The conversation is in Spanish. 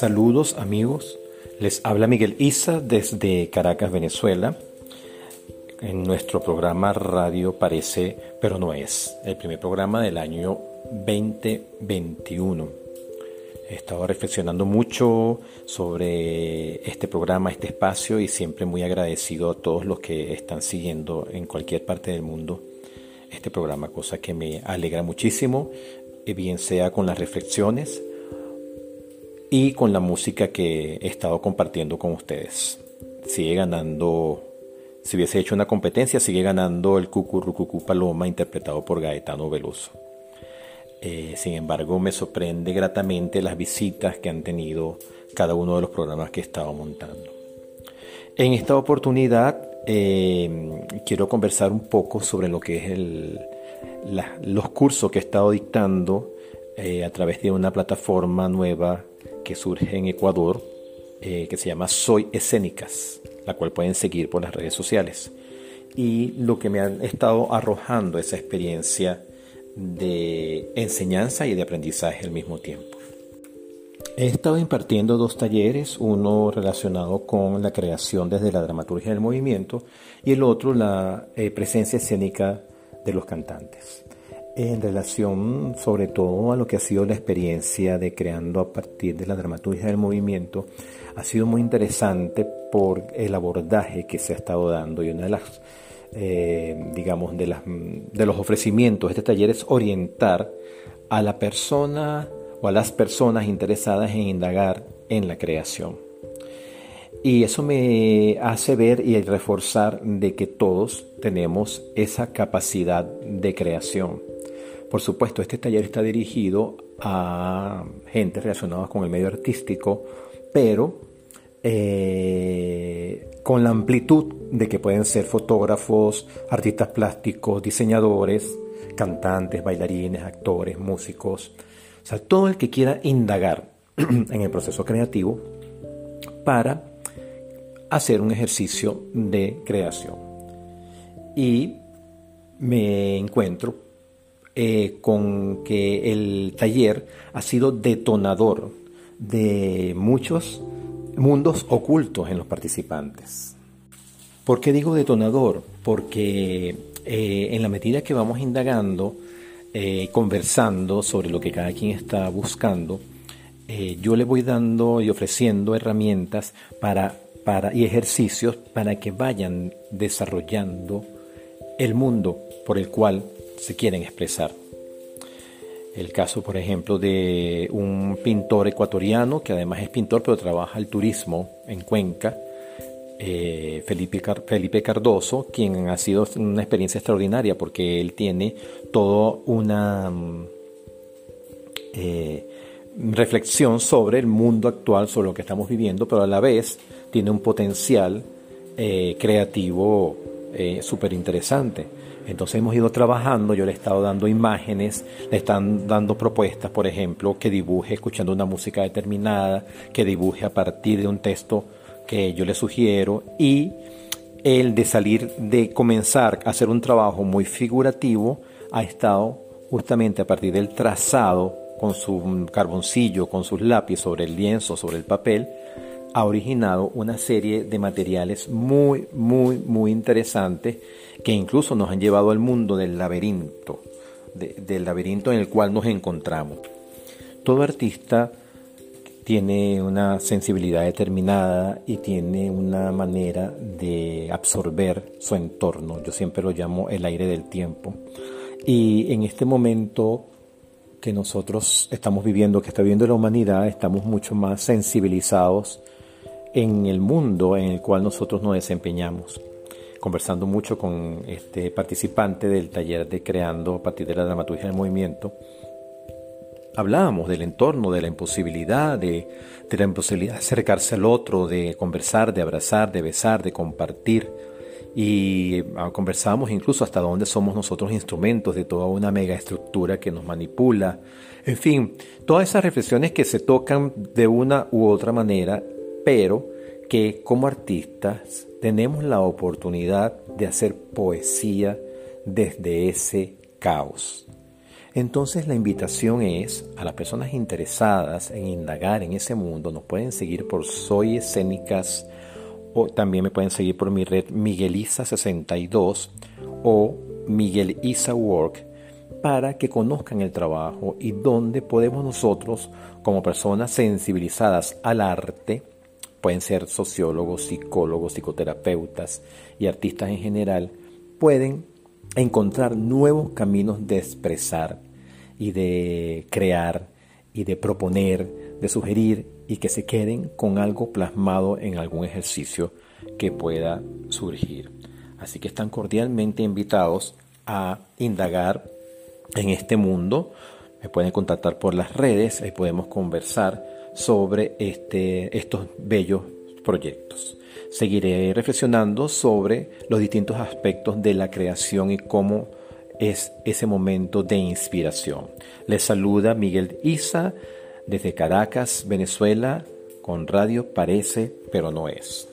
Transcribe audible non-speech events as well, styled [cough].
Saludos amigos, les habla Miguel Isa desde Caracas, Venezuela. En nuestro programa Radio Parece, pero no es, el primer programa del año 2021. He estado reflexionando mucho sobre este programa, este espacio y siempre muy agradecido a todos los que están siguiendo en cualquier parte del mundo este programa, cosa que me alegra muchísimo, bien sea con las reflexiones y con la música que he estado compartiendo con ustedes. Sigue ganando, si hubiese hecho una competencia, sigue ganando el Cucurrucucú Paloma interpretado por Gaetano Veloso. Eh, sin embargo, me sorprende gratamente las visitas que han tenido cada uno de los programas que he estado montando. En esta oportunidad eh, quiero conversar un poco sobre lo que es el, los cursos que he estado dictando eh, a través de una plataforma nueva que surge en Ecuador, eh, que se llama Soy Escénicas, la cual pueden seguir por las redes sociales. Y lo que me ha estado arrojando esa experiencia de enseñanza y de aprendizaje al mismo tiempo. He estado impartiendo dos talleres, uno relacionado con la creación desde la dramaturgia del movimiento y el otro la eh, presencia escénica de los cantantes. En relación sobre todo a lo que ha sido la experiencia de creando a partir de la dramaturgia del movimiento, ha sido muy interesante por el abordaje que se ha estado dando y una de las, eh, digamos, de, las, de los ofrecimientos de este taller es orientar a la persona o a las personas interesadas en indagar en la creación. Y eso me hace ver y reforzar de que todos tenemos esa capacidad de creación. Por supuesto, este taller está dirigido a gente relacionada con el medio artístico, pero eh, con la amplitud de que pueden ser fotógrafos, artistas plásticos, diseñadores, cantantes, bailarines, actores, músicos, o sea, todo el que quiera indagar [clears throat] en el proceso creativo para hacer un ejercicio de creación. Y me encuentro eh, con que el taller ha sido detonador de muchos mundos ocultos en los participantes. ¿Por qué digo detonador? Porque eh, en la medida que vamos indagando, eh, conversando sobre lo que cada quien está buscando, yo le voy dando y ofreciendo herramientas para y ejercicios para que vayan desarrollando el mundo por el cual se quieren expresar. El caso, por ejemplo, de un pintor ecuatoriano que además es pintor pero trabaja el turismo en Cuenca, eh, Felipe, Felipe Cardoso, quien ha sido una experiencia extraordinaria porque él tiene toda una mm, eh, reflexión sobre el mundo actual, sobre lo que estamos viviendo, pero a la vez tiene un potencial eh, creativo súper interesante. Entonces hemos ido trabajando, yo le he estado dando imágenes, le están dando propuestas, por ejemplo, que dibuje escuchando una música determinada, que dibuje a partir de un texto que yo le sugiero y el de salir, de comenzar a hacer un trabajo muy figurativo, ha estado justamente a partir del trazado con su carboncillo, con sus lápices sobre el lienzo, sobre el papel, ha originado una serie de materiales muy, muy, muy interesantes que incluso nos han llevado al mundo del laberinto, del laberinto en el cual nos encontramos. Todo artista tiene una sensibilidad determinada y tiene una manera de absorber su entorno. Yo siempre lo llamo el aire del tiempo. Y en este momento que nosotros estamos viviendo, que está viviendo la humanidad, estamos mucho más sensibilizados en el mundo en el cual nosotros nos desempeñamos. Conversando mucho con este participante del taller de Creando a partir de la dramaturgia del movimiento, hablábamos del entorno, de la imposibilidad, de, la imposibilidad acercarse al otro, de conversar, de abrazar, de besar, de compartir. Y ah, conversábamos incluso hasta dónde somos nosotros instrumentos de toda una mega estructura que nos manipula. En fin, todas esas reflexiones que se tocan de una u otra manera pero que como artistas tenemos la oportunidad de hacer poesía desde ese caos. Entonces la invitación es a las personas interesadas en indagar en ese mundo, nos pueden seguir por Soy Escénicas o también me pueden seguir por mi red Migueliza62 o Miguel Isa Work para que conozcan el trabajo y dónde podemos nosotros, como personas sensibilizadas al arte, pueden ser sociólogos, psicólogos, psicoterapeutas y artistas en general, pueden encontrar nuevos caminos de expresar y de crear y de proponer, de sugerir y que se queden con algo plasmado en algún ejercicio que pueda surgir. Así que están cordialmente invitados a indagar en este mundo. Me pueden contactar por las redes y podemos conversar sobre este, estos bellos proyectos. Seguiré reflexionando sobre los distintos aspectos de la creación y cómo es ese momento de inspiración. Les saluda Miguel Isa desde Caracas, Venezuela, con Radio Parece, pero no es.